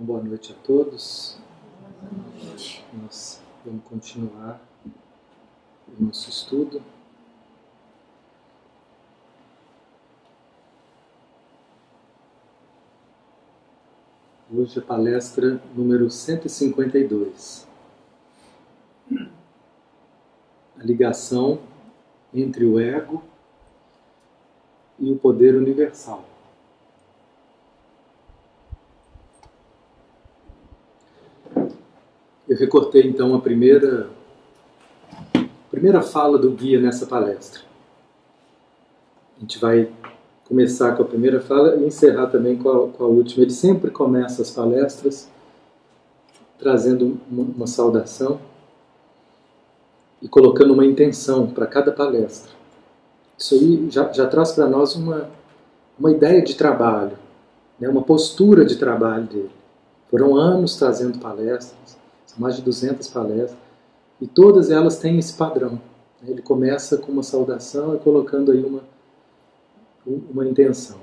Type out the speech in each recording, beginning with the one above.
Então, boa noite a todos. Nós vamos continuar o nosso estudo. Hoje a palestra número 152. A ligação entre o ego e o poder universal. Eu recortei então a primeira, primeira fala do guia nessa palestra. A gente vai começar com a primeira fala e encerrar também com a, com a última. Ele sempre começa as palestras trazendo uma, uma saudação e colocando uma intenção para cada palestra. Isso aí já, já traz para nós uma, uma ideia de trabalho, né, uma postura de trabalho dele. Foram anos trazendo palestras, mais de 200 palestras, e todas elas têm esse padrão. Ele começa com uma saudação e colocando aí uma, uma intenção.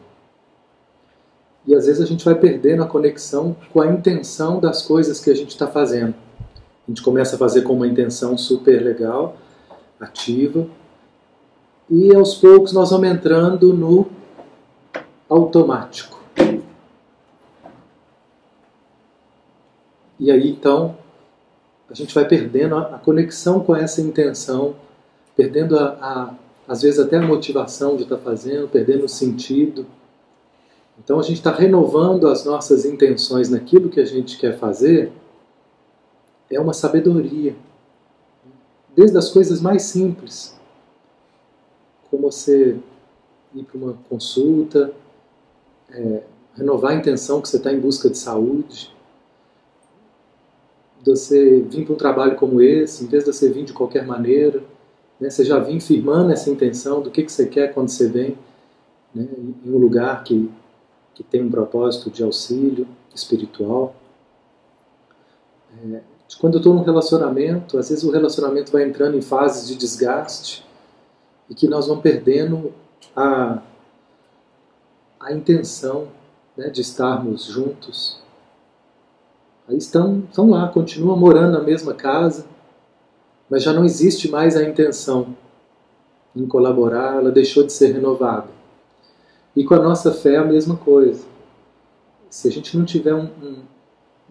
E às vezes a gente vai perdendo a conexão com a intenção das coisas que a gente está fazendo. A gente começa a fazer com uma intenção super legal, ativa, e aos poucos nós vamos entrando no automático. E aí então a gente vai perdendo a, conexão com essa intenção, perdendo a, a, às vezes até a motivação de estar fazendo, perdendo o sentido. Então a gente está renovando as nossas intenções naquilo que a gente quer fazer, é uma sabedoria. Desde as coisas mais simples, como você ir para uma consulta, é, renovar a intenção que você está em busca de saúde, de você vir para um trabalho como esse, em vez de você vir de qualquer maneira, né, você já vir firmando essa intenção do que, que você quer quando você vem né, em um lugar que, que tem um propósito de auxílio espiritual. É, quando eu estou num relacionamento, às vezes o relacionamento vai entrando em fases de desgaste e que nós vamos perdendo a, a intenção né, de estarmos juntos Aí estão, estão lá, continuam morando na mesma casa, mas já não existe mais a intenção em colaborar, ela deixou de ser renovada. E com a nossa fé é a mesma coisa. Se a gente não tiver um, um,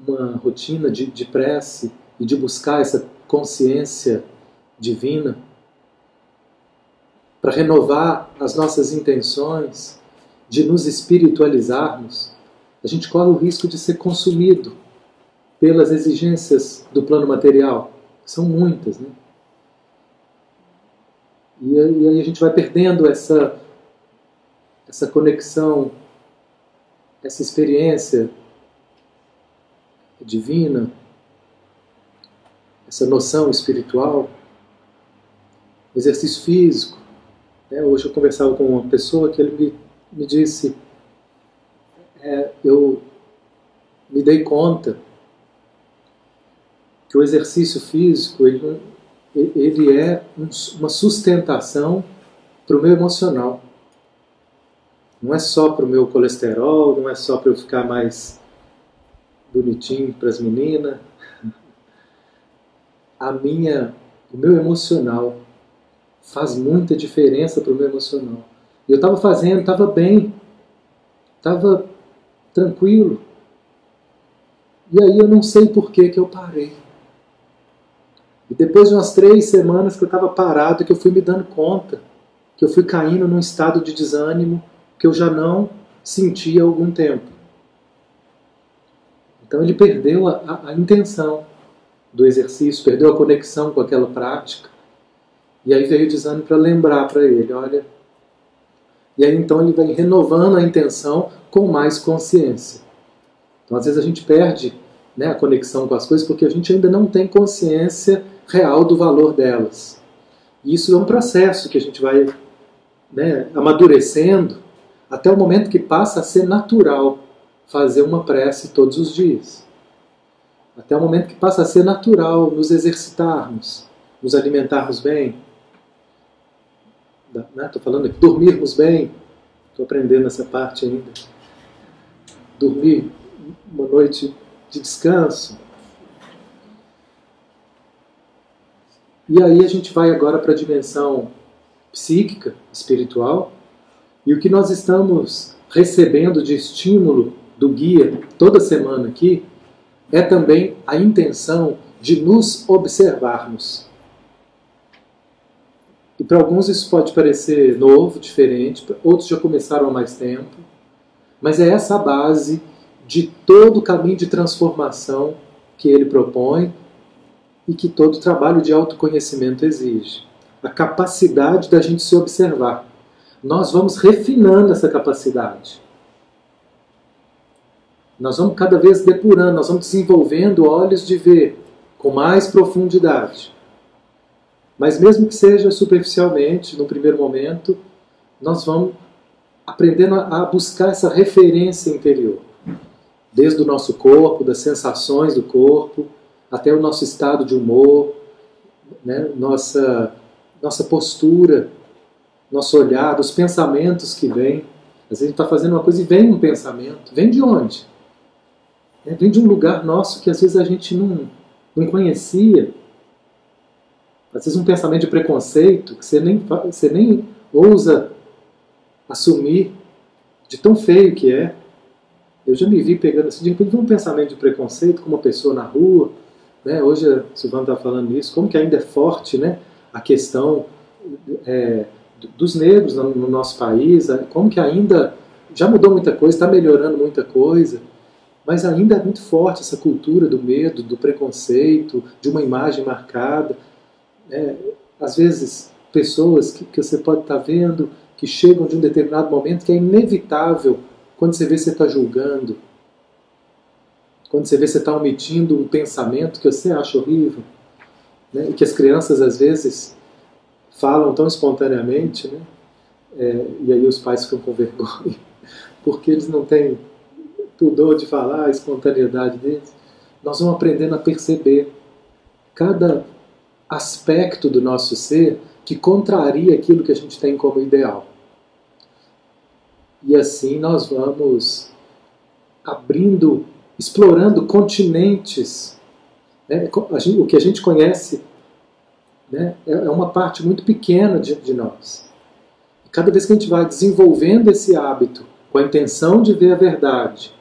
uma rotina de, de prece e de buscar essa consciência divina, para renovar as nossas intenções, de nos espiritualizarmos, a gente corre o risco de ser consumido pelas exigências do plano material. São muitas, né? E aí a gente vai perdendo essa, essa conexão, essa experiência divina, essa noção espiritual, exercício físico. Né? Hoje eu conversava com uma pessoa que ele me, me disse, é, eu me dei conta que o exercício físico ele, ele é uma sustentação para o meu emocional. Não é só para o meu colesterol, não é só para eu ficar mais bonitinho para as meninas. A minha, o meu emocional faz muita diferença para o meu emocional. Eu estava fazendo, estava bem, estava tranquilo. E aí eu não sei por que, que eu parei. E depois de umas três semanas que eu estava parado, que eu fui me dando conta, que eu fui caindo num estado de desânimo que eu já não sentia há algum tempo. Então ele perdeu a, a, a intenção do exercício, perdeu a conexão com aquela prática. E aí veio o desânimo para lembrar para ele, olha. E aí então ele vai renovando a intenção com mais consciência. Então às vezes a gente perde né, a conexão com as coisas porque a gente ainda não tem consciência real do valor delas. E isso é um processo que a gente vai né, amadurecendo até o momento que passa a ser natural fazer uma prece todos os dias. Até o momento que passa a ser natural nos exercitarmos, nos alimentarmos bem. Estou né, falando aqui, dormirmos bem. Estou aprendendo essa parte ainda. Dormir uma noite de descanso. E aí a gente vai agora para a dimensão psíquica, espiritual, e o que nós estamos recebendo de estímulo do guia toda semana aqui é também a intenção de nos observarmos. E para alguns isso pode parecer novo, diferente, outros já começaram há mais tempo, mas é essa a base de todo o caminho de transformação que ele propõe e que todo trabalho de autoconhecimento exige. A capacidade da gente se observar. Nós vamos refinando essa capacidade. Nós vamos cada vez depurando, nós vamos desenvolvendo olhos de ver com mais profundidade. Mas mesmo que seja superficialmente, no primeiro momento, nós vamos aprendendo a buscar essa referência interior. Desde o nosso corpo, das sensações do corpo, até o nosso estado de humor, né? nossa, nossa postura, nosso olhar, os pensamentos que vêm. Às vezes a gente está fazendo uma coisa e vem um pensamento. Vem de onde? É, vem de um lugar nosso que às vezes a gente não, não conhecia. Às vezes um pensamento de preconceito que você nem, você nem ousa assumir de tão feio que é. Eu já me vi pegando assim, de repente um pensamento de preconceito com uma pessoa na rua. Né? Hoje a Silvana está falando isso, como que ainda é forte né? a questão é, dos negros no, no nosso país, como que ainda já mudou muita coisa, está melhorando muita coisa. Mas ainda é muito forte essa cultura do medo, do preconceito, de uma imagem marcada. É, às vezes, pessoas que, que você pode estar tá vendo que chegam de um determinado momento que é inevitável quando você vê você está julgando, quando você vê você está omitindo um pensamento que você acha horrível, né? e que as crianças às vezes falam tão espontaneamente, né? É, e aí os pais ficam com vergonha, porque eles não têm pudor de falar, a espontaneidade deles, nós vamos aprendendo a perceber cada aspecto do nosso ser que contraria aquilo que a gente tem como ideal. E assim nós vamos abrindo, explorando continentes. Né? O que a gente conhece né? É, é uma parte muito pequena de, de nós. E cada vez que a gente vai desenvolvendo esse hábito com a intenção de ver a verdade,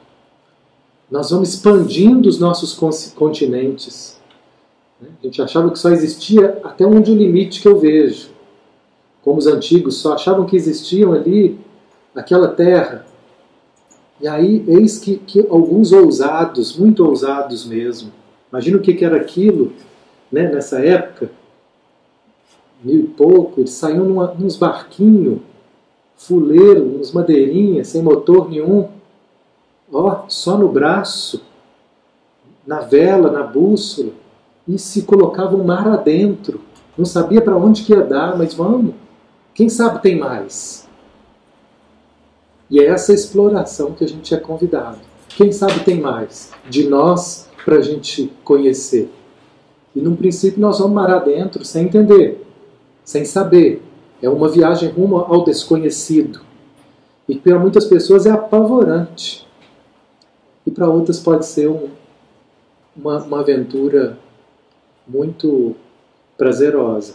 nós vamos expandindo os nossos continentes. Né? A gente achava que só existia até onde o limite que eu vejo. Como os antigos só achavam que existiam ali aquela terra. E aí, eis que, que alguns ousados, muito ousados mesmo, imagina o que, que era aquilo né, nessa época, mil e pouco, eles saíam numa, nos barquinhos, fuleiro, uns madeirinhas, sem motor nenhum, ó, só no braço, na vela, na bússola, e se colocava o mar adentro. Não sabia para onde que ia dar, mas vamos. Quem sabe tem mais. E é essa exploração que a gente é convidado. Quem sabe tem mais de nós para a gente conhecer. E num princípio nós vamos mar adentro sem entender, sem saber. É uma viagem rumo ao desconhecido. E para muitas pessoas é apavorante. E para outras pode ser um, uma, uma aventura muito prazerosa.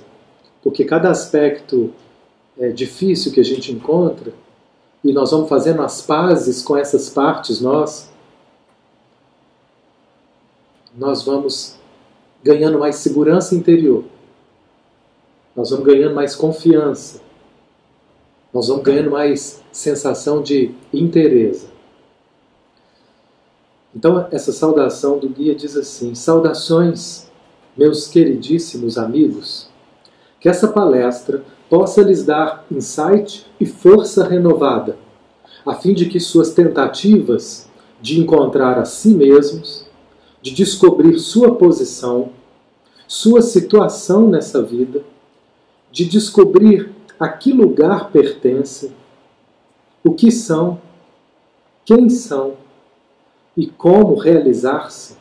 Porque cada aspecto é, difícil que a gente encontra, e nós vamos fazendo as pazes com essas partes nós, nós vamos ganhando mais segurança interior. Nós vamos ganhando mais confiança. Nós vamos ganhando mais sensação de interesse. Então, essa saudação do guia diz assim: Saudações, meus queridíssimos amigos. Que essa palestra possa lhes dar insight e força renovada, a fim de que suas tentativas de encontrar a si mesmos, de descobrir sua posição, sua situação nessa vida, de descobrir a que lugar pertencem, o que são, quem são e como realizar-se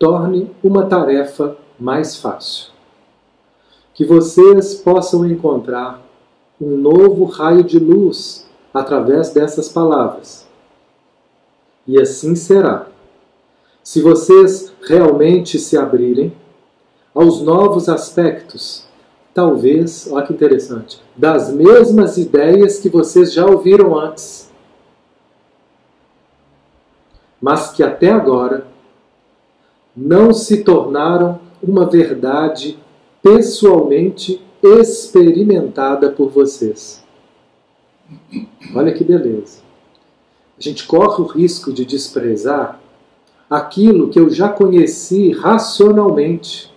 torne uma tarefa mais fácil. Que vocês possam encontrar um novo raio de luz através dessas palavras. E assim será. se vocês realmente se abrirem aos novos aspectos, talvez, olha que interessante, das mesmas ideias que vocês já ouviram antes, mas que até agora não se tornaram uma verdade pessoalmente experimentada por vocês. Olha que beleza. A gente corre o risco de desprezar aquilo que eu já conheci racionalmente,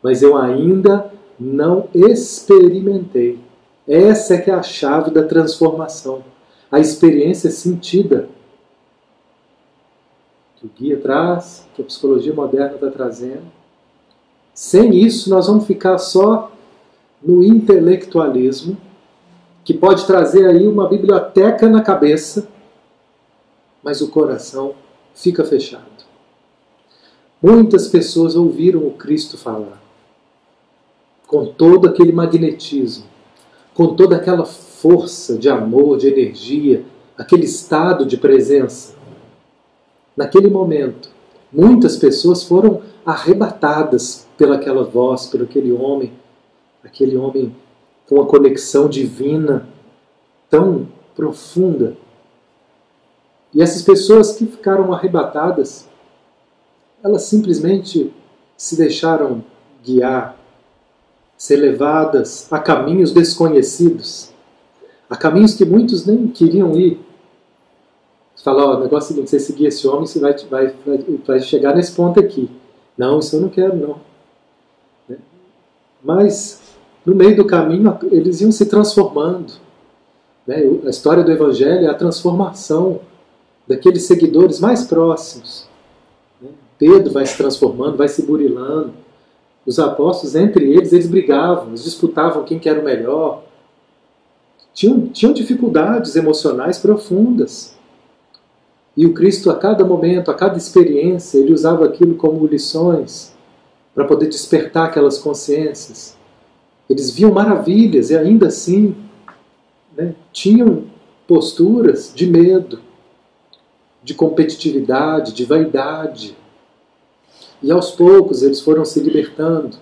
mas eu ainda não experimentei. Essa é que é a chave da transformação. A experiência sentida. Que o guia traz, que a psicologia moderna está trazendo. Sem isso, nós vamos ficar só no intelectualismo, que pode trazer aí uma biblioteca na cabeça, mas o coração fica fechado. Muitas pessoas ouviram o Cristo falar, com todo aquele magnetismo, com toda aquela força de amor, de energia, aquele estado de presença. Naquele momento, muitas pessoas foram arrebatadas pelaquela voz, por aquele homem, aquele homem com uma conexão divina tão profunda e essas pessoas que ficaram arrebatadas, elas simplesmente se deixaram guiar, ser levadas a caminhos desconhecidos, a caminhos que muitos nem queriam ir. Falar, ó, o negócio é o seguinte, você seguir esse homem, você vai, vai, vai, vai chegar nesse ponto aqui. Não, isso eu não quero, não. Né? Mas, no meio do caminho, eles iam se transformando. Né? A história do Evangelho é a transformação daqueles seguidores mais próximos. Né? Pedro vai se transformando, vai se burilando. Os apóstolos, entre eles, eles brigavam, eles disputavam quem que era o melhor. Tinham, tinham dificuldades emocionais profundas. E o Cristo, a cada momento, a cada experiência, ele usava aquilo como lições para poder despertar aquelas consciências. Eles viam maravilhas e ainda assim né, tinham posturas de medo, de competitividade, de vaidade. E aos poucos eles foram se libertando.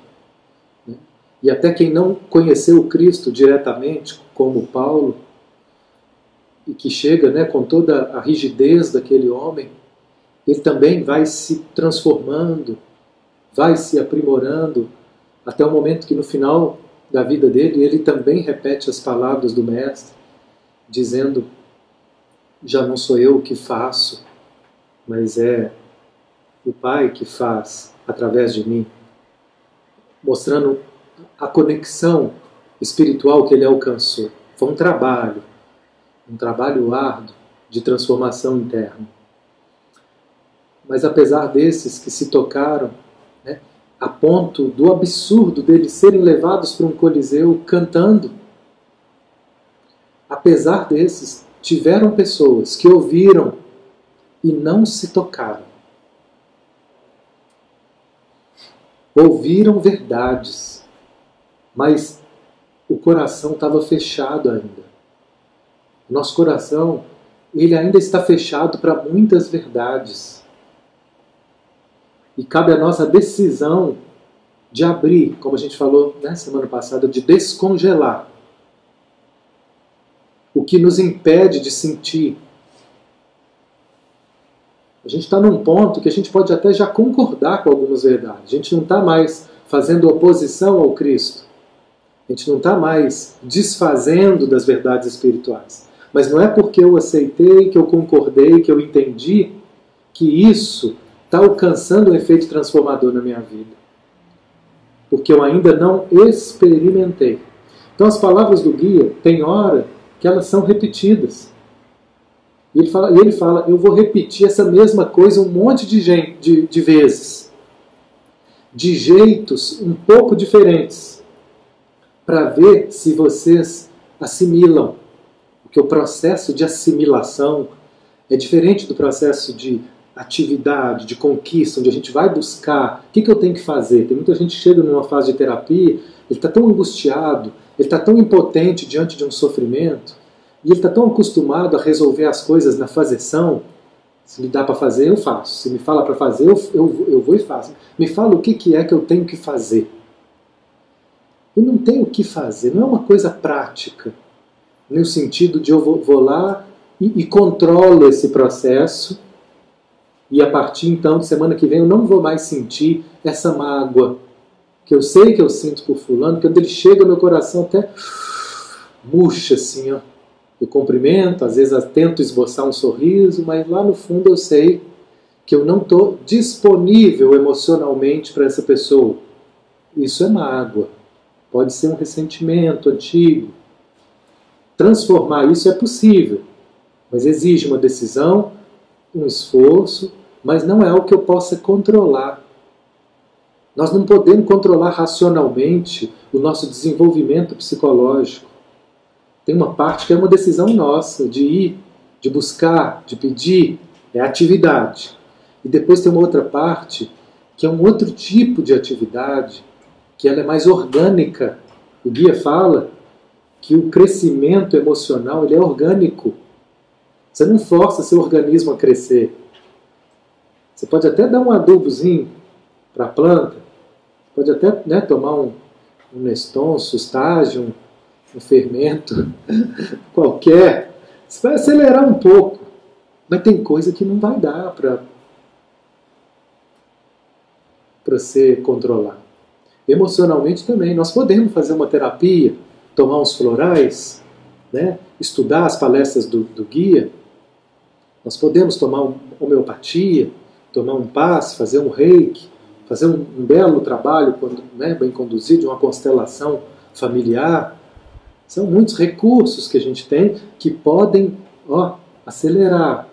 Né? E até quem não conheceu o Cristo diretamente, como Paulo, e que chega né, com toda a rigidez daquele homem, ele também vai se transformando, vai se aprimorando, até o momento que no final da vida dele ele também repete as palavras do Mestre, dizendo já não sou eu que faço, mas é o Pai que faz através de mim, mostrando a conexão espiritual que ele alcançou. Foi um trabalho, um trabalho árduo de transformação interna. Mas apesar desses que se tocaram, né, a ponto do absurdo deles serem levados para um coliseu cantando, apesar desses, tiveram pessoas que ouviram e não se tocaram. Ouviram verdades, mas o coração estava fechado ainda. Nosso coração, ele ainda está fechado para muitas verdades. E cabe a nossa decisão de abrir, como a gente falou na né, semana passada, de descongelar o que nos impede de sentir. A gente está num ponto que a gente pode até já concordar com algumas verdades. A gente não está mais fazendo oposição ao Cristo. A gente não está mais desfazendo das verdades espirituais. Mas não é porque eu aceitei, que eu concordei, que eu entendi, que isso está alcançando um efeito transformador na minha vida. Porque eu ainda não experimentei. Então, as palavras do guia, tem hora que elas são repetidas. E ele fala, ele fala eu vou repetir essa mesma coisa um monte de, gente, de, de vezes, de jeitos um pouco diferentes, para ver se vocês assimilam. Porque o processo de assimilação é diferente do processo de atividade, de conquista, onde a gente vai buscar o que, que eu tenho que fazer. Tem muita gente que chega numa fase de terapia, ele está tão angustiado, ele está tão impotente diante de um sofrimento, e ele está tão acostumado a resolver as coisas na fazeção, Se me dá para fazer, eu faço. Se me fala para fazer, eu, eu, eu vou e faço. Me fala o que, que é que eu tenho que fazer. E não tem o que fazer, não é uma coisa prática, no sentido de eu vou, lá e, e controlo esse processo, e a partir então de semana que vem eu não vou mais sentir essa mágoa que eu sei que eu sinto por fulano, quando ele chega meu coração até murcha assim, ó. Eu cumprimento, às vezes tento esboçar um sorriso, mas lá no fundo eu sei que eu não estou disponível emocionalmente para essa pessoa. Isso é mágoa. Pode ser um ressentimento antigo. Transformar isso é possível, mas exige uma decisão, um esforço, mas não é algo que eu possa controlar. Nós não podemos controlar racionalmente o nosso desenvolvimento psicológico. Tem uma parte que é uma decisão nossa, de ir, de buscar, de pedir, é atividade. E depois tem uma outra parte que é um outro tipo de atividade, que ela é mais orgânica. O guia fala que o crescimento emocional ele é orgânico. Você não força seu organismo a crescer. Você pode até dar um adubozinho para a planta, pode até né, tomar um, um Neston, sustágio, um, um fermento qualquer. Você vai acelerar um pouco, mas tem coisa que não vai dar para para você controlar. Emocionalmente também. Nós podemos fazer uma terapia, tomar uns florais, né? estudar as palestras do, do guia. Nós podemos tomar homeopatia, tomar um passe, fazer um reiki, fazer um, um belo trabalho quando, né, bem conduzido uma constelação familiar. São muitos recursos que a gente tem que podem ó, acelerar,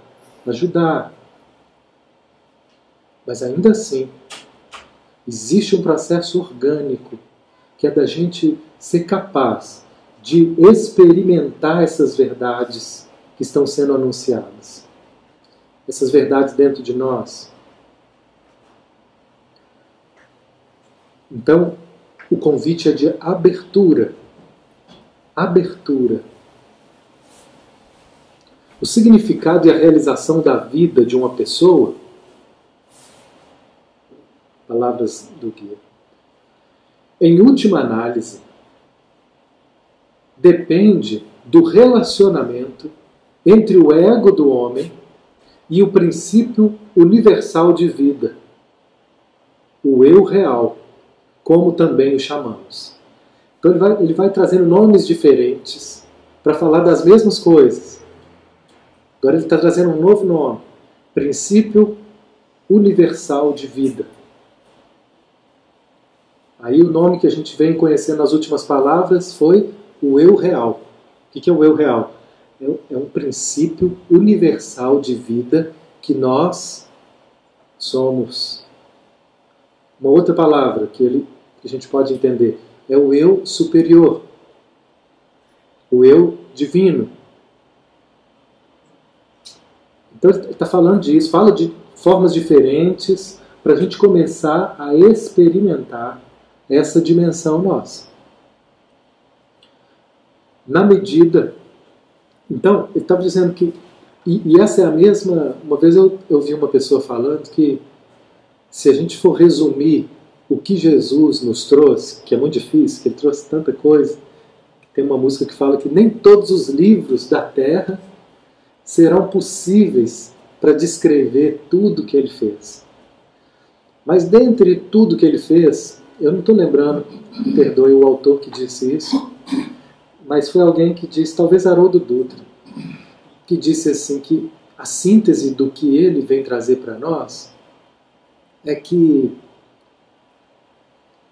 ajudar. Mas ainda assim, Existe um processo orgânico que é da gente ser capaz de experimentar essas verdades que estão sendo anunciadas. Essas verdades dentro de nós. Então, o convite é de abertura. Abertura. O significado e a realização da vida de uma pessoa palavras do guia. Em última análise, depende do relacionamento entre o ego do homem e o princípio universal de vida, o eu real, como também o chamamos. Então ele vai, ele vai trazendo nomes diferentes para falar das mesmas coisas. Agora ele está trazendo um novo nome: princípio universal de vida. Aí o nome que a gente vem conhecendo nas últimas palavras foi o eu real. O que é o eu real? É um princípio universal de vida que nós somos. Uma outra palavra que, ele, que a gente pode entender é o eu superior, o eu divino. Então ele está falando disso, fala de formas diferentes para a gente começar a experimentar essa dimensão nossa. Na medida. Então, ele estava dizendo que. E, e, essa é a mesma. Uma vez eu, eu vi uma pessoa falando que se a gente for resumir o que Jesus nos trouxe, que é muito difícil, que ele trouxe tanta coisa, tem uma música que fala que nem todos os livros da Terra serão possíveis para descrever tudo que ele fez. Mas dentre tudo que ele fez, eu não estou lembrando, perdoe o autor que disse isso, mas foi alguém que disse, talvez Haroldo Dutra, que disse assim que a síntese do que ele vem trazer para nós é que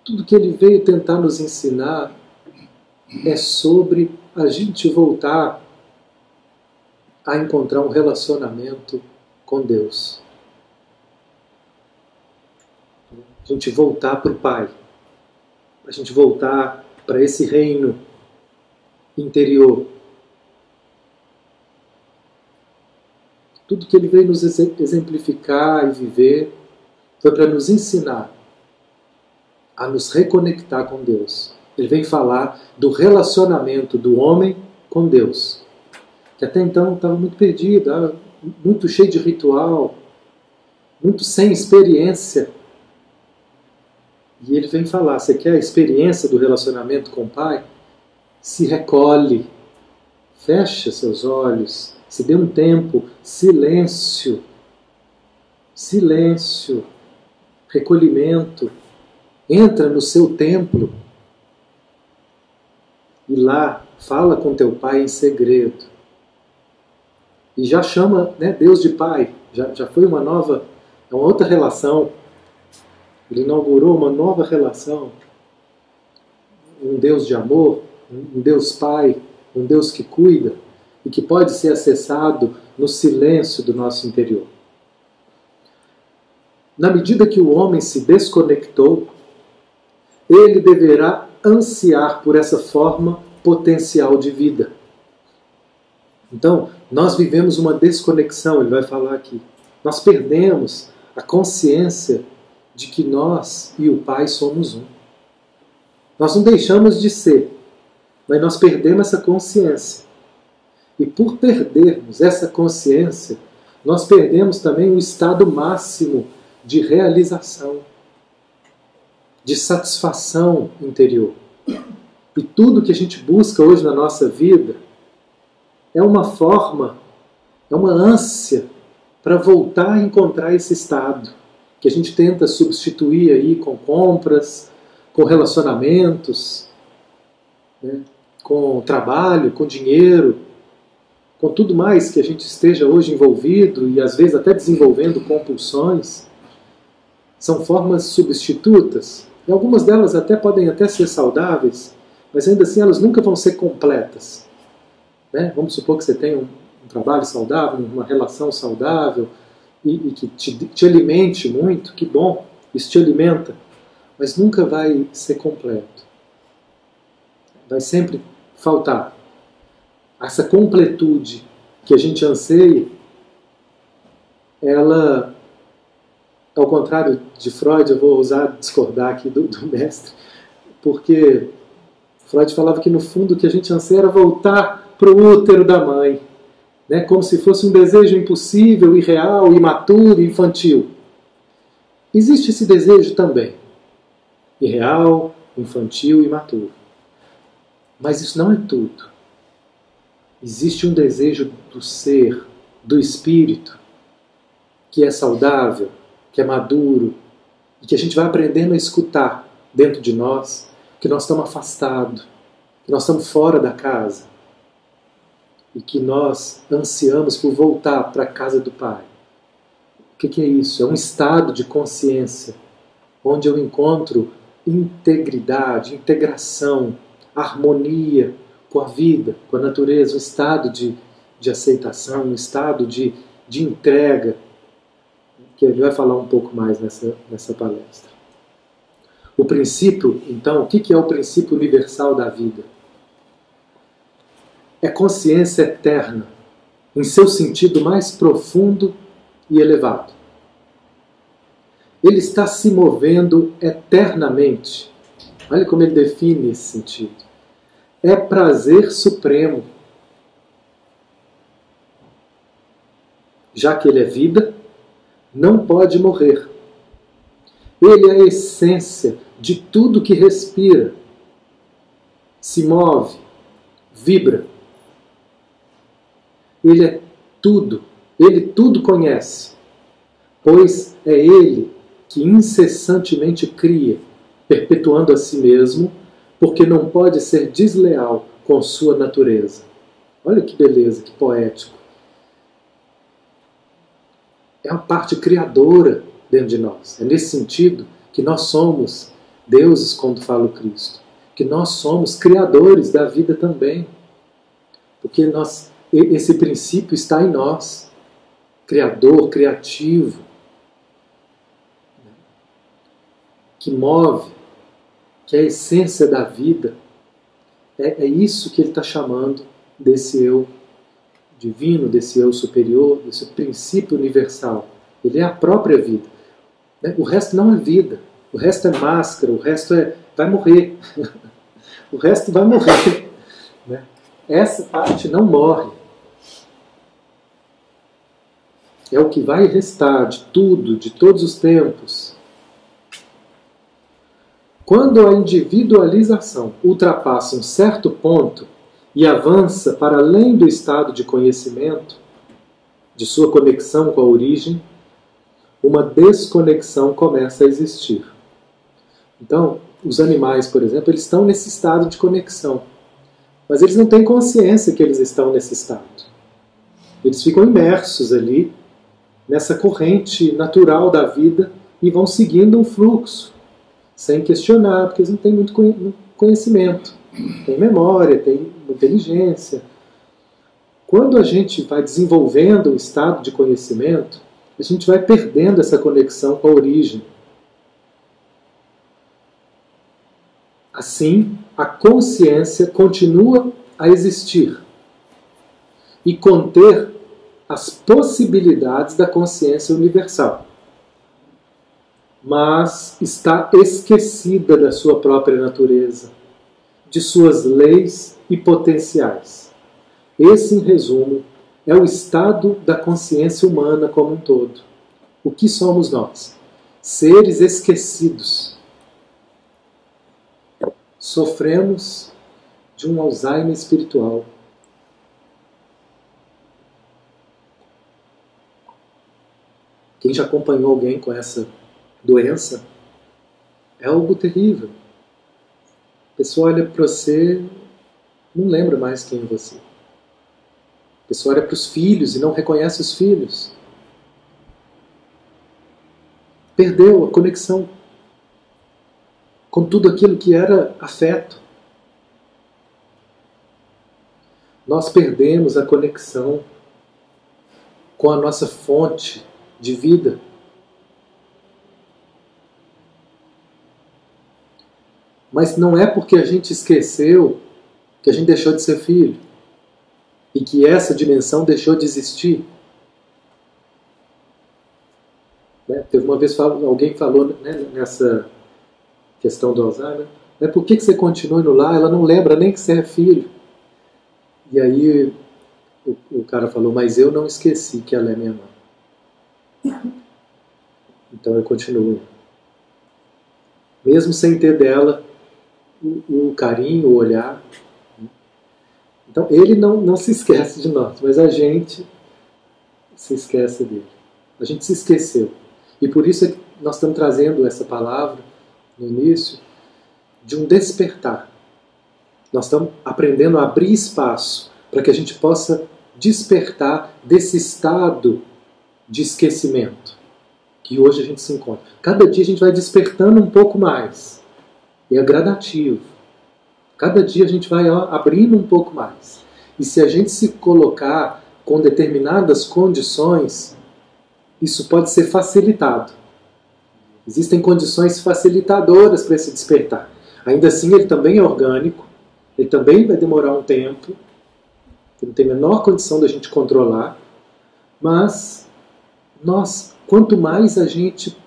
tudo que ele veio tentar nos ensinar é sobre a gente voltar a encontrar um relacionamento com Deus. A gente voltar para o Pai a gente voltar para esse reino interior. Tudo que ele veio nos exemplificar e viver foi para nos ensinar a nos reconectar com Deus. Ele vem falar do relacionamento do homem com Deus, que até então estava muito perdido. Muito cheio de ritual, muito sem experiência. E ele vem falar: você quer a experiência do relacionamento com o Pai? Se recolhe, fecha seus olhos, se dê um tempo, silêncio, silêncio, recolhimento. Entra no seu templo e lá fala com teu pai em segredo. E já chama né, Deus de pai, já, já foi uma nova, é uma outra relação. Ele inaugurou uma nova relação. Um Deus de amor, um Deus pai, um Deus que cuida e que pode ser acessado no silêncio do nosso interior. Na medida que o homem se desconectou, ele deverá ansiar por essa forma potencial de vida. Então, nós vivemos uma desconexão, ele vai falar aqui. Nós perdemos a consciência de que nós e o Pai somos um. Nós não deixamos de ser, mas nós perdemos essa consciência. E por perdermos essa consciência, nós perdemos também o estado máximo de realização, de satisfação interior. E tudo que a gente busca hoje na nossa vida é uma forma, é uma ânsia para voltar a encontrar esse estado que a gente tenta substituir aí com compras, com relacionamentos, né, com trabalho, com dinheiro, com tudo mais que a gente esteja hoje envolvido e às vezes até desenvolvendo compulsões, são formas substitutas. E algumas delas até podem até ser saudáveis, mas ainda assim elas nunca vão ser completas. Né? Vamos supor que você tem um, um trabalho saudável, uma relação saudável e, e que te, te alimente muito, que bom, isso te alimenta, mas nunca vai ser completo. Vai sempre faltar. Essa completude que a gente anseia, ela, ao contrário de Freud, eu vou usar discordar aqui do, do mestre, porque Freud falava que no fundo o que a gente anseia era voltar para o útero da mãe, né? como se fosse um desejo impossível, irreal, imaturo, infantil. Existe esse desejo também, irreal, infantil, imaturo. Mas isso não é tudo. Existe um desejo do ser, do espírito, que é saudável, que é maduro, e que a gente vai aprendendo a escutar dentro de nós que nós estamos afastados, que nós estamos fora da casa e que nós ansiamos por voltar para a casa do Pai. O que, que é isso? É um estado de consciência onde eu encontro integridade, integração, harmonia com a vida, com a natureza, um estado de, de aceitação, um estado de, de entrega, que ele vai falar um pouco mais nessa, nessa palestra. O princípio, então, o que é o princípio universal da vida? É consciência eterna, em seu sentido mais profundo e elevado. Ele está se movendo eternamente. Olha como ele define esse sentido. É prazer supremo. Já que ele é vida, não pode morrer. Ele é a essência de tudo que respira, se move, vibra. Ele é tudo, ele tudo conhece, pois é ele que incessantemente cria, perpetuando a si mesmo, porque não pode ser desleal com sua natureza. Olha que beleza, que poético. É a parte criadora dentro de nós. É nesse sentido que nós somos deuses quando fala o Cristo, que nós somos criadores da vida também, porque nós, esse princípio está em nós, criador, criativo, que move, que é a essência da vida. É, é isso que ele está chamando desse eu divino, desse eu superior, desse princípio universal. Ele é a própria vida. Né? O resto não é vida. O resto é máscara, o resto é. vai morrer. o resto vai morrer. Né? Essa parte não morre. é o que vai restar de tudo, de todos os tempos. Quando a individualização ultrapassa um certo ponto e avança para além do estado de conhecimento, de sua conexão com a origem, uma desconexão começa a existir. Então, os animais, por exemplo, eles estão nesse estado de conexão, mas eles não têm consciência que eles estão nesse estado. Eles ficam imersos ali nessa corrente natural da vida e vão seguindo um fluxo, sem questionar, porque eles não têm muito conhecimento. Tem memória, tem inteligência. Quando a gente vai desenvolvendo o estado de conhecimento, a gente vai perdendo essa conexão com a origem. Assim, a consciência continua a existir e conter as possibilidades da consciência universal, mas está esquecida da sua própria natureza, de suas leis e potenciais. Esse, em resumo, é o estado da consciência humana como um todo. O que somos nós? Seres esquecidos. Sofremos de um Alzheimer espiritual. Quem já acompanhou alguém com essa doença é algo terrível. A pessoa olha para você, não lembra mais quem é você. A pessoa olha para os filhos e não reconhece os filhos. Perdeu a conexão com tudo aquilo que era afeto. Nós perdemos a conexão com a nossa fonte de vida. Mas não é porque a gente esqueceu que a gente deixou de ser filho e que essa dimensão deixou de existir. Né? Teve uma vez alguém falou né, nessa questão do Alzheimer, né, por que, que você continua indo lá? Ela não lembra nem que você é filho. E aí o, o cara falou, mas eu não esqueci que ela é minha mãe. Então eu continuo. Mesmo sem ter dela o, carinho, o olhar, então ele não, não se esquece de nós, mas a gente se esquece dele. A gente se esqueceu. E por isso é nós estamos trazendo essa palavra no início de um despertar. Nós estamos aprendendo a abrir espaço para que a gente possa despertar desse estado de esquecimento que hoje a gente se encontra. Cada dia a gente vai despertando um pouco mais. É gradativo. Cada dia a gente vai ó, abrindo um pouco mais. E se a gente se colocar com determinadas condições, isso pode ser facilitado. Existem condições facilitadoras para esse despertar. Ainda assim, ele também é orgânico, ele também vai demorar um tempo, não tem a menor condição da gente controlar, mas nós, quanto mais a gente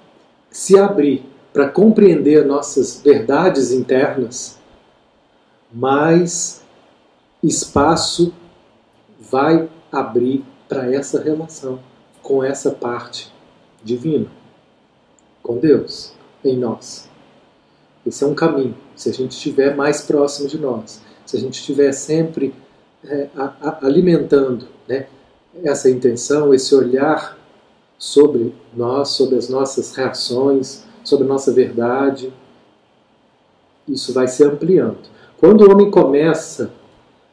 se abrir para compreender nossas verdades internas, mais espaço vai abrir para essa relação com essa parte divina, com Deus, em nós. Esse é um caminho. Se a gente estiver mais próximo de nós, se a gente estiver sempre é, a, a, alimentando né, essa intenção, esse olhar sobre nós, sobre as nossas reações, sobre a nossa verdade, isso vai se ampliando. Quando o homem começa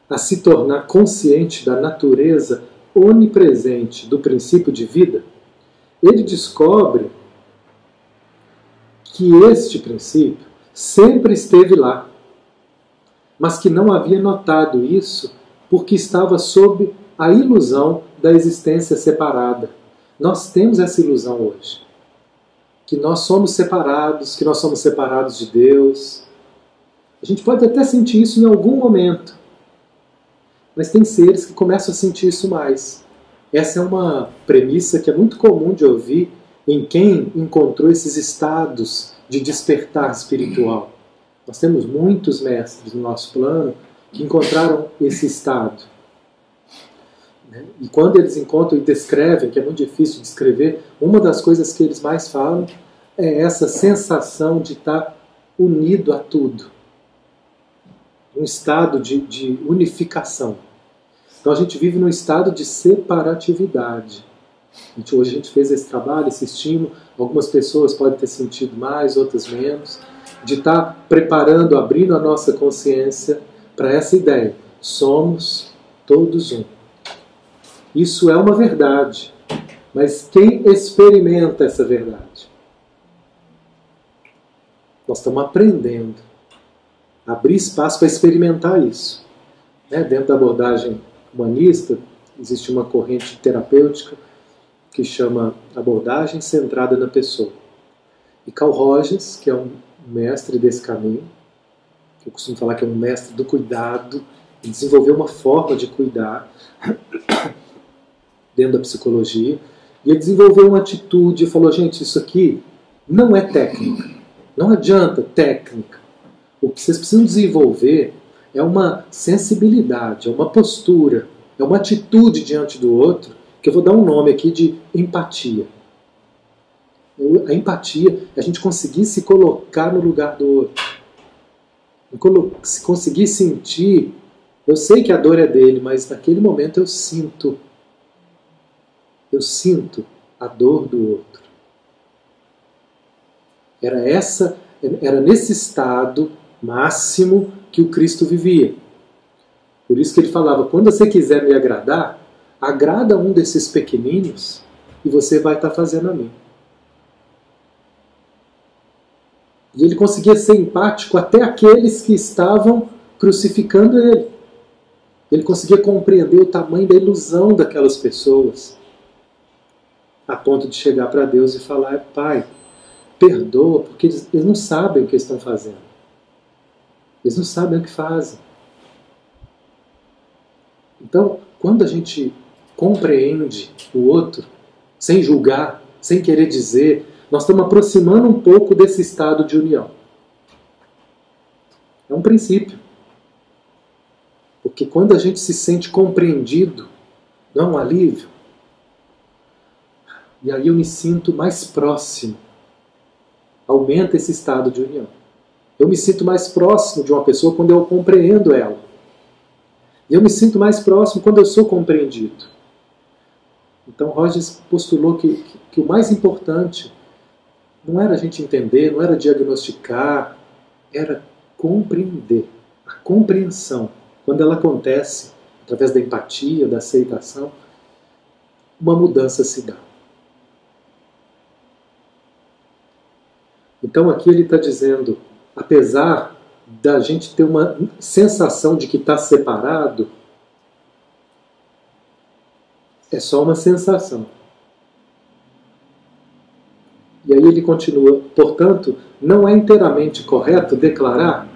a se tornar consciente da natureza onipresente do princípio de vida, ele descobre que este princípio sempre esteve lá, mas que não havia notado isso porque estava sob a ilusão da existência separada. Nós temos essa ilusão hoje. Que nós somos separados, que nós somos separados de Deus, a gente pode até sentir isso em algum momento, mas tem seres que começam a sentir isso mais. Essa é uma premissa que é muito comum de ouvir em quem encontrou esses estados de despertar espiritual. Nós temos muitos mestres no nosso plano que encontraram esse estado Né? E quando eles encontram e descrevem, que é muito difícil de descrever, uma das coisas que eles mais falam é essa sensação de estar unido a tudo. Um estado de, de unificação. Então a gente vive num estado de separatividade. Gente, hoje a gente fez esse trabalho, esse estímulo. Algumas pessoas podem ter sentido mais, outras menos. De estar preparando, abrindo a nossa consciência para essa ideia. Somos todos um. Isso é uma verdade. Mas quem experimenta essa verdade? Nós estamos aprendendo. Abrir espaço para experimentar isso. Né? Dentro da abordagem humanista, existe uma corrente terapêutica que chama abordagem centrada na pessoa. E Carl Rogers, que é um mestre desse caminho, que eu costumo falar que é um mestre do cuidado, desenvolveu uma forma de cuidar dentro da psicologia, e ele desenvolveu uma atitude e falou: gente, isso aqui não é técnica, não adianta técnica. O que vocês precisam desenvolver é uma sensibilidade, é uma postura, é uma atitude diante do outro, que eu vou dar um nome aqui de empatia. A empatia é a gente conseguir se colocar no lugar do outro. Se conseguir sentir, eu sei que a dor é dele, mas naquele momento eu sinto. Eu sinto a dor do outro. Era essa, era nesse estado máximo que o Cristo vivia. Por isso que ele falava: quando você quiser me agradar, agrada um desses pequeninos e você vai estar fazendo a mim. E ele conseguia ser empático até aqueles que estavam crucificando ele. Ele conseguia compreender o tamanho da ilusão daquelas pessoas, a ponto de chegar para Deus e falar: Pai, perdoa, porque eles, eles não sabem o que estão fazendo. Eles não sabem o que fazem. Então, quando a gente compreende o outro, sem julgar, sem querer dizer, nós estamos aproximando um pouco desse estado de união. É um princípio. Porque quando a gente se sente compreendido, não é um alívio? E aí eu me sinto mais próximo. Aumenta esse estado de união. Eu me sinto mais próximo de uma pessoa quando eu compreendo ela. Eu me sinto mais próximo quando eu sou compreendido. Então Rogers postulou que, que, que o mais importante não era a gente entender, não era diagnosticar, era compreender. A compreensão, quando ela acontece através da empatia, da aceitação, uma mudança se dá. Então aqui ele está dizendo apesar da gente ter uma sensação de que está separado, é só uma sensação. E aí ele continua, portanto, não é inteiramente correto declarar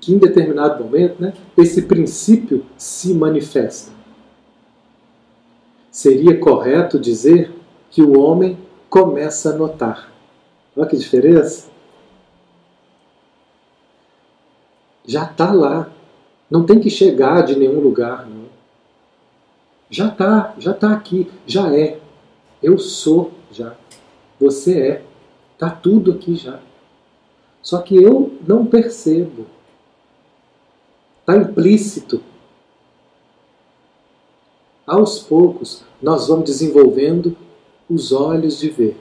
que em determinado momento né, esse princípio se manifesta. Seria correto dizer que o homem começa a notar. Olha que diferença! já está lá. Não tem que chegar de nenhum lugar, não. Já está, já está aqui, já é. Eu sou já. Você é. Está tudo aqui já. Só que eu não percebo. Está implícito. Aos poucos, nós vamos desenvolvendo os olhos de ver.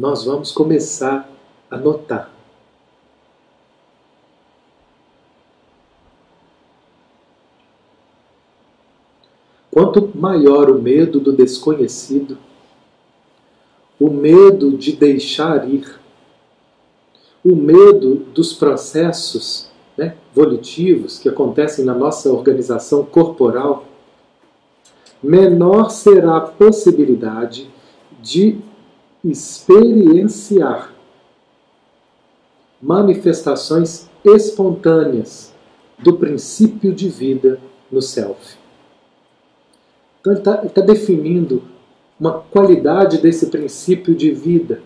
Nós vamos começar a notar. Quanto maior o medo do desconhecido, o medo de deixar ir, o medo dos processos né, volitivos que acontecem na nossa organização corporal, menor será a possibilidade de experienciar manifestações espontâneas do princípio de vida no self. Então ele está tá definindo uma qualidade desse princípio de vida.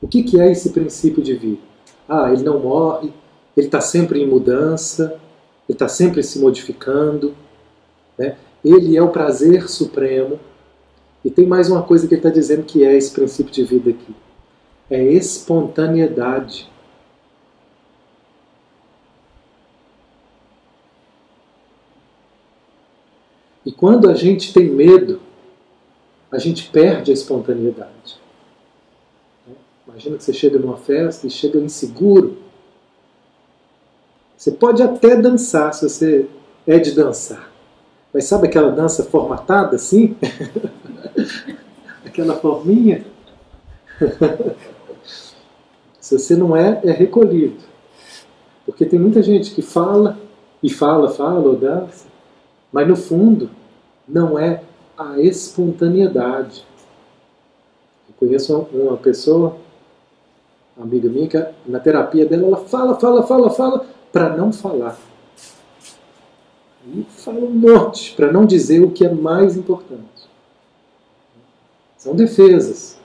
O que, que é esse princípio de vida? Ah, ele não morre, ele está sempre em mudança, ele está sempre se modificando. Né? Ele é o prazer supremo. E tem mais uma coisa que ele está dizendo que é esse princípio de vida aqui: é espontaneidade. E quando a gente tem medo, a gente perde a espontaneidade. Imagina que você chega numa festa e chega inseguro. Você pode até dançar se você é de dançar. Mas sabe aquela dança formatada assim? aquela forminha? se você não é, é recolhido. Porque tem muita gente que fala e fala, fala ou dança, mas no fundo não é a espontaneidade. Eu conheço uma pessoa, amiga minha, que na terapia dela ela fala, fala, fala, fala, para não falar. E fala um monte, para não dizer o que é mais importante. São defesas.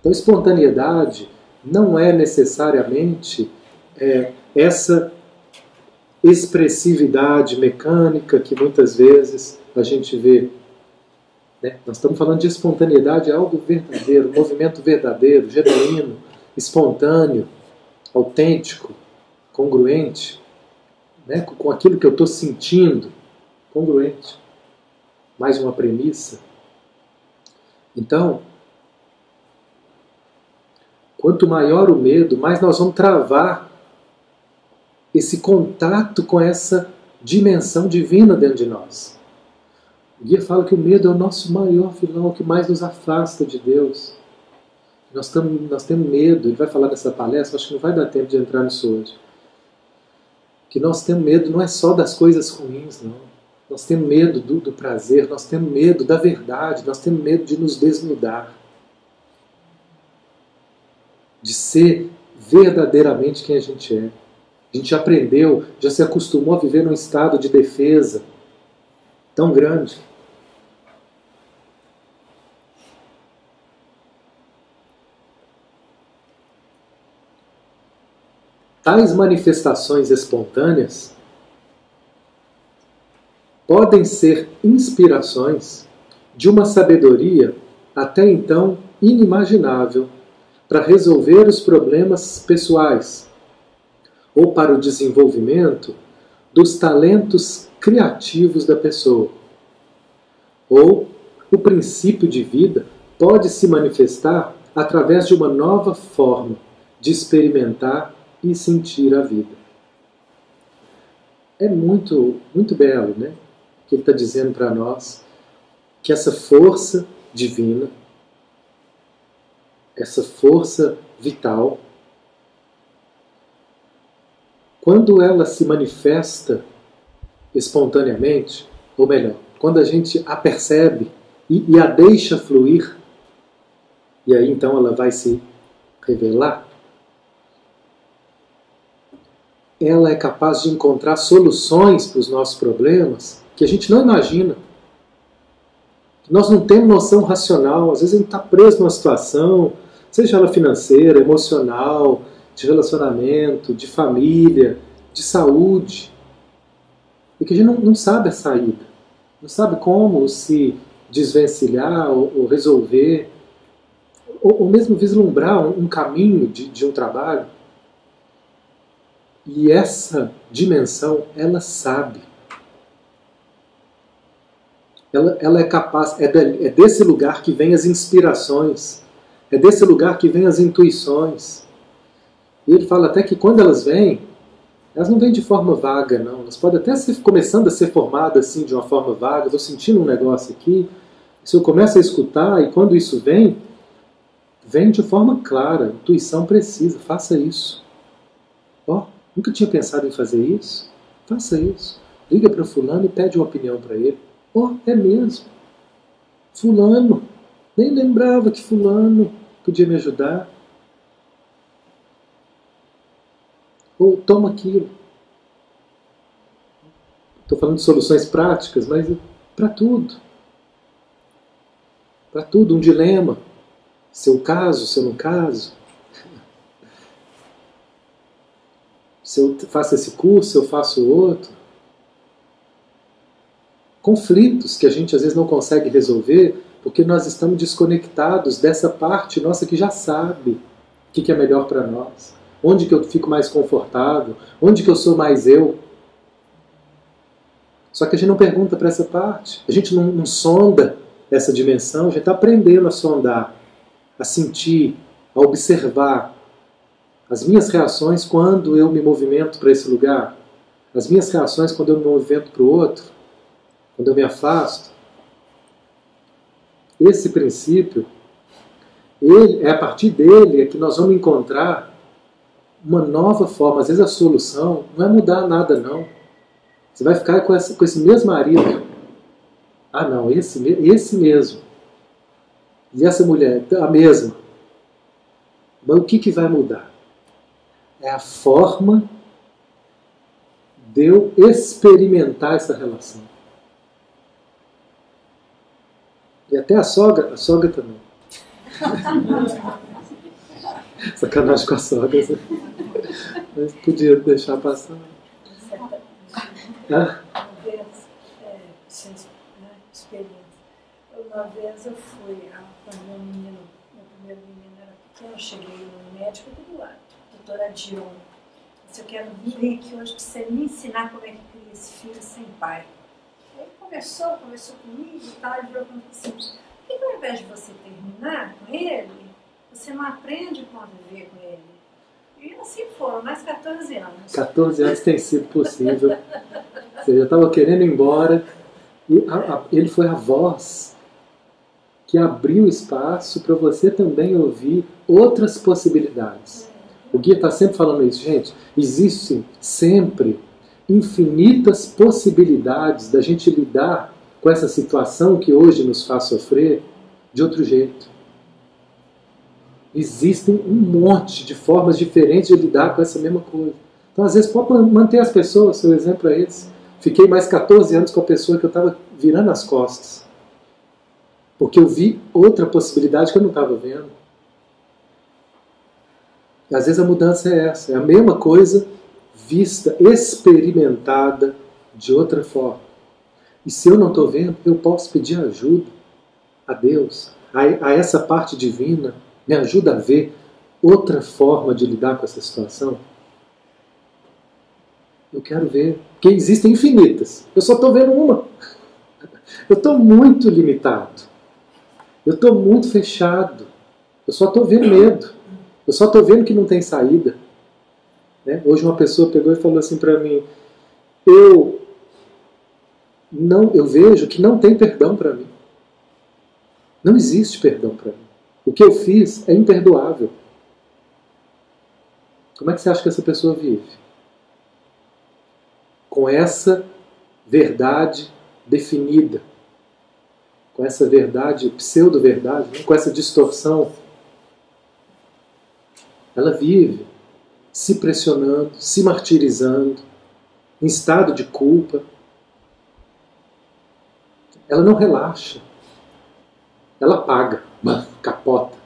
Então, espontaneidade não é necessariamente é, essa expressividade mecânica que muitas vezes a gente vê. Né? Nós estamos falando de espontaneidade, é algo verdadeiro, movimento verdadeiro, genuíno, espontâneo, autêntico, congruente, né? com aquilo que eu estou sentindo, congruente. Mais uma premissa. Então, quanto maior o medo, mais nós vamos travar esse contato com essa dimensão divina dentro de nós. O guia fala que o medo é o nosso maior vilão, o que mais nos afasta de Deus. Nós, tamo, nós temos medo, ele vai falar nessa palestra, acho que não vai dar tempo de entrar nisso hoje. Que nós temos medo não é só das coisas ruins, não. Nós temos medo do, do prazer, nós temos medo da verdade, nós temos medo de nos desnudar. De ser verdadeiramente quem a gente é. A gente aprendeu, já se acostumou a viver num estado de defesa tão grande. Tais manifestações espontâneas podem ser inspirações de uma sabedoria até então inimaginável para resolver os problemas pessoais ou para o desenvolvimento dos talentos criativos da pessoa. Ou o princípio de vida pode se manifestar através de uma nova forma de experimentar e sentir a vida. É muito, muito belo, né? Que ele está dizendo para nós que essa força divina, essa força vital, quando ela se manifesta espontaneamente, ou melhor, quando a gente a percebe e, e a deixa fluir, e aí então ela vai se revelar, ela é capaz de encontrar soluções para os nossos problemas que a gente não imagina. Nós não temos noção racional, às vezes a gente está preso numa situação, seja ela financeira, emocional, de relacionamento, de família, de saúde, e que a gente não, não sabe a saída, não sabe como se desvencilhar ou, ou resolver, ou, ou, mesmo vislumbrar um, um caminho de, de um trabalho. E essa dimensão, ela sabe. Ela, ela é capaz, é, de, é desse lugar que vem as inspirações, é desse lugar que vem as intuições. E ele fala até que quando elas vêm, elas não vêm de forma vaga, não. Elas podem até ser começando a ser formadas assim de uma forma vaga. Estou sentindo um negócio aqui. Se eu começo a escutar e quando isso vem, vem de forma clara, intuição precisa. Faça isso. Ó, oh, Nunca tinha pensado em fazer isso? Faça isso. Liga para fulano e pede uma opinião para ele. Oh, é mesmo. Fulano. Nem lembrava que fulano podia me ajudar. Ou toma aquilo. Estou falando de soluções práticas, mas para tudo. Para tudo, um dilema. Se eu caso, se eu não caso. se eu faço esse curso, se eu faço outro. Conflitos que a gente às vezes não consegue resolver porque nós estamos desconectados dessa parte nossa que já sabe o que é melhor para nós, onde que eu fico mais confortável, onde que eu sou mais eu. Só que a gente não pergunta para essa parte, a gente não, não sonda essa dimensão, a gente está aprendendo a sondar, a sentir, a observar as minhas reações quando eu me movimento para esse lugar, as minhas reações quando eu me movimento para o outro, quando eu me afasto. Esse princípio, ele, é a partir dele é que nós vamos encontrar uma nova forma. Às vezes a solução não é mudar nada, não. Você vai ficar com, essa, com esse mesmo marido. Ah, não, esse, esse mesmo. E essa mulher, a mesma. Mas o que, que vai mudar? É a forma de eu experimentar essa relação. E até a sogra, a sogra também. Sacanagem com a sogra. Mas podia deixar passar. Uma vez, é, né, experiência. Uma vez eu fui, quando meu menino, meu primeiro menino era pequeno, eu cheguei no médico do lado, doutora Dion. Se eu quero vir aqui hoje para você me ensinar como é que cria esse filho sem pai. Ele conversou, conversou comigo e tal, e virou assim, por que ao invés de você terminar com ele, você não aprende a conviver com ele? E assim foram, mais 14 anos. 14 anos tem sido possível. Você já estava querendo ir embora. E a, a, ele foi a voz que abriu espaço para você também ouvir outras possibilidades. O guia está sempre falando isso, gente. Existem sempre infinitas possibilidades da gente lidar com essa situação que hoje nos faz sofrer de outro jeito. Existem um monte de formas diferentes de lidar com essa mesma coisa. Então, às vezes, pode manter as pessoas, seu exemplo é esse. Fiquei mais 14 anos com a pessoa que eu estava virando as costas. Porque eu vi outra possibilidade que eu não estava vendo. E às vezes a mudança é essa, é a mesma coisa vista, experimentada de outra forma. E se eu não estou vendo, eu posso pedir ajuda a Deus, a, a essa parte divina, me ajuda a ver outra forma de lidar com essa situação. Eu quero ver, porque existem infinitas. Eu só estou vendo uma. Eu estou muito limitado. Eu estou muito fechado. Eu só estou vendo medo. Eu só estou vendo que não tem saída. Né? Hoje uma pessoa pegou e falou assim para mim: eu não, eu vejo que não tem perdão para mim. Não existe perdão para mim. O que eu fiz é imperdoável. Como é que você acha que essa pessoa vive? Com essa verdade definida, com essa verdade, pseudo-verdade, né? com essa distorção. Ela vive se pressionando, se martirizando, em estado de culpa. Ela não relaxa. Ela paga, capota.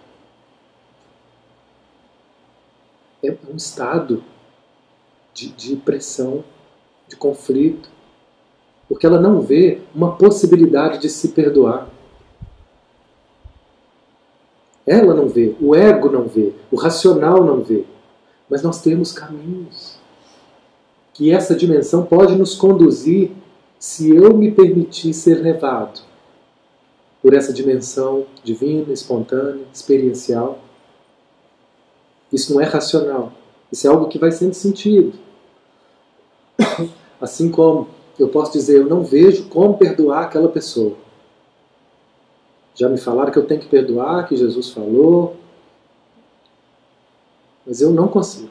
É um estado de, de pressão, de conflito, porque ela não vê uma possibilidade de se perdoar. Ela não vê, o ego não vê, o racional não vê. Mas nós temos caminhos que essa dimensão pode nos conduzir se eu me permitir ser levado por essa dimensão divina, espontânea, experiencial. Isso não é racional. Isso é algo que vai sendo sentido. Assim como eu posso dizer, eu não vejo como perdoar aquela pessoa. Já me falaram que eu tenho que perdoar, que Jesus falou, mas eu não consigo.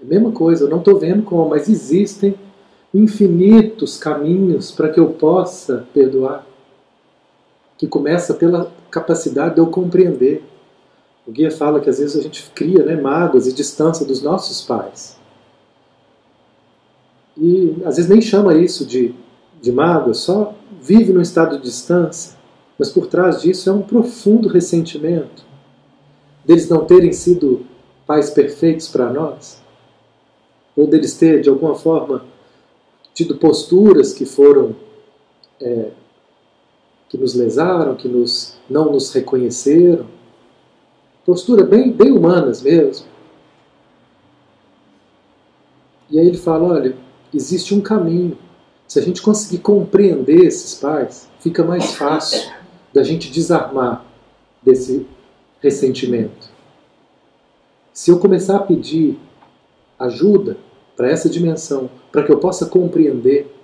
É a mesma coisa, eu não estou vendo como, mas existem infinitos caminhos para que eu possa perdoar que começa pela capacidade de eu compreender. O guia fala que às vezes a gente cria né, mágoas e distância dos nossos pais. E às vezes nem chama isso de, de mágoa, só vive num estado de distância, mas por trás disso é um profundo ressentimento deles não terem sido pais perfeitos para nós, ou deles ter, de alguma forma, tido posturas que foram é, que nos lesaram, que nos, não nos reconheceram. Postura bem, bem humanas mesmo. E aí ele fala: olha, existe um caminho. Se a gente conseguir compreender esses pais, fica mais fácil da gente desarmar desse ressentimento. Se eu começar a pedir ajuda para essa dimensão, para que eu possa compreender,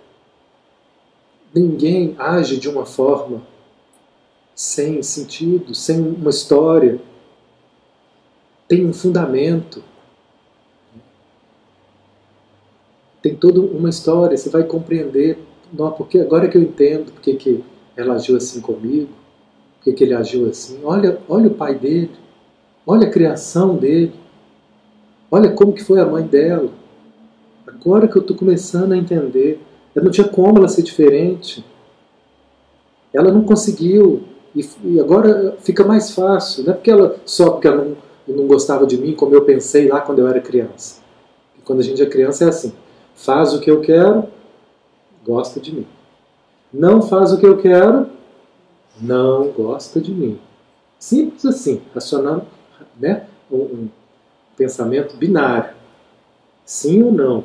ninguém age de uma forma sem sentido, sem uma história. Tem um fundamento. Tem toda uma história, você vai compreender. Não, porque agora que eu entendo porque que ela agiu assim comigo, porque que ele agiu assim. Olha, olha o pai dele, olha a criação dele, olha como que foi a mãe dela. Agora que eu estou começando a entender, ela não tinha como ela ser diferente. Ela não conseguiu e, agora fica mais fácil. Não é porque ela só porque ela não, não gostava de mim como eu pensei lá quando eu era criança. E quando a gente é criança é assim: faz o que eu quero, gosta de mim. Não faz o que eu quero, não gosta de mim. Simples assim, racionando, né? um, um pensamento binário. Sim ou não.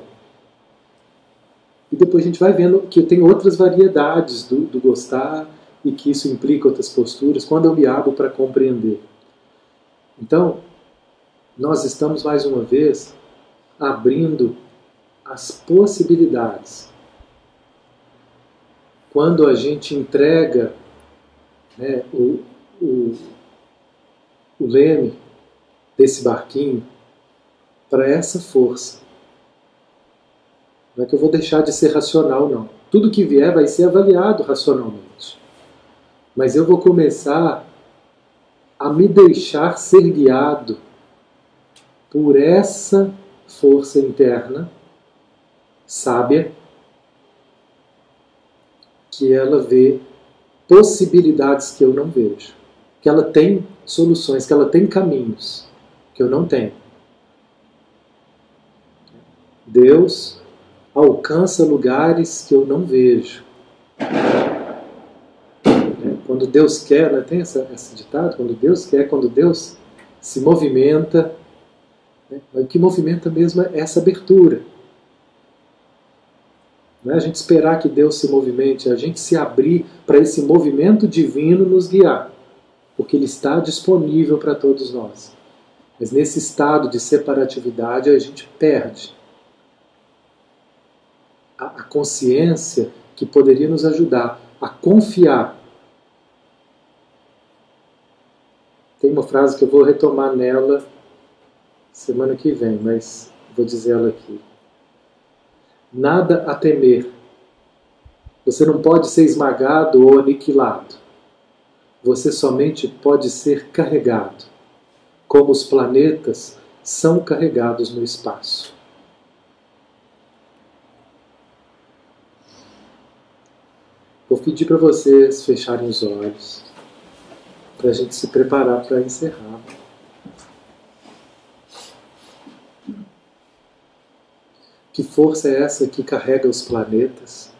E depois a gente vai vendo que tem outras variedades do, do gostar e que isso implica outras posturas quando eu me abro para compreender. Então, nós estamos mais uma vez abrindo as possibilidades. Quando a gente entrega né, o, o, o leme desse barquinho para essa força. Não é que eu vou deixar de ser racional, não. Tudo que vier vai ser avaliado racionalmente. Mas eu vou começar a me deixar ser guiado por essa força interna sábia que ela vê possibilidades que eu não vejo, que ela tem soluções, que ela tem caminhos que eu não tenho. Deus alcança lugares que eu não vejo. Quando Deus quer, né, tem essa, esse ditado? Quando Deus quer, quando Deus se movimenta, né, o que movimenta mesmo é essa abertura. É a gente esperar que Deus se movimente, é a gente se abrir para esse movimento divino nos guiar, porque Ele está disponível para todos nós. Mas nesse estado de separatividade a gente perde a, a consciência que poderia nos ajudar a confiar. Tem uma frase que eu vou retomar nela semana que vem, mas vou dizer ela aqui. Nada a temer. Você não pode ser esmagado ou aniquilado. Você somente pode ser carregado, como os planetas são carregados no espaço. Vou pedir para vocês fecharem os olhos, para a gente se preparar para encerrar. Que força é essa que carrega os planetas?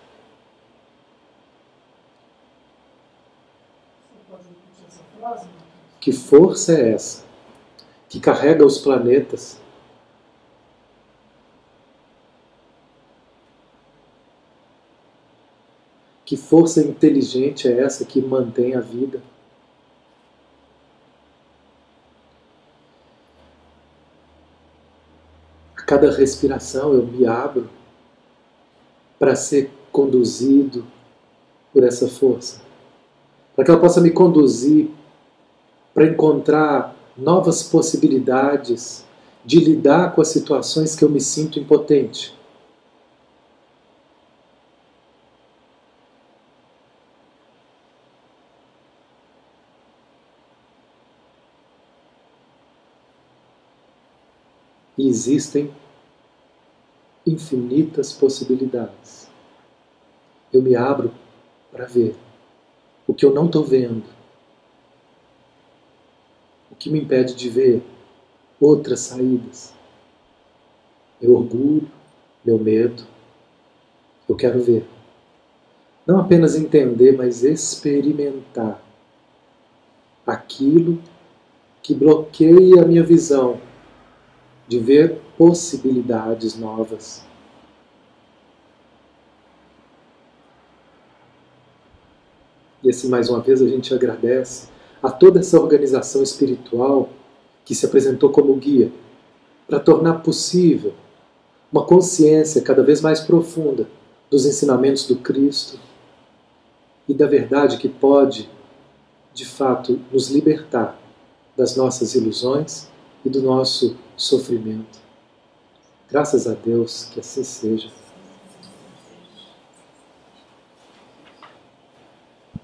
Que força é essa que carrega os planetas? Que força inteligente é essa que mantém a vida? A cada respiração eu me abro para ser conduzido por essa força, para que ela possa me conduzir para encontrar novas possibilidades de lidar com as situações que eu me sinto impotente. E existem infinitas possibilidades. Eu me abro para ver o que eu não estou vendo. Que me impede de ver outras saídas? Meu orgulho, meu medo. Eu quero ver. Não apenas entender, mas experimentar aquilo que bloqueia a minha visão de ver possibilidades novas. E assim, mais uma vez, a gente agradece a toda essa organização espiritual que se apresentou como guia para tornar possível uma consciência cada vez mais profunda dos ensinamentos do Cristo e da verdade que pode, de fato, nos libertar das nossas ilusões e do nosso sofrimento. Graças a Deus que assim seja.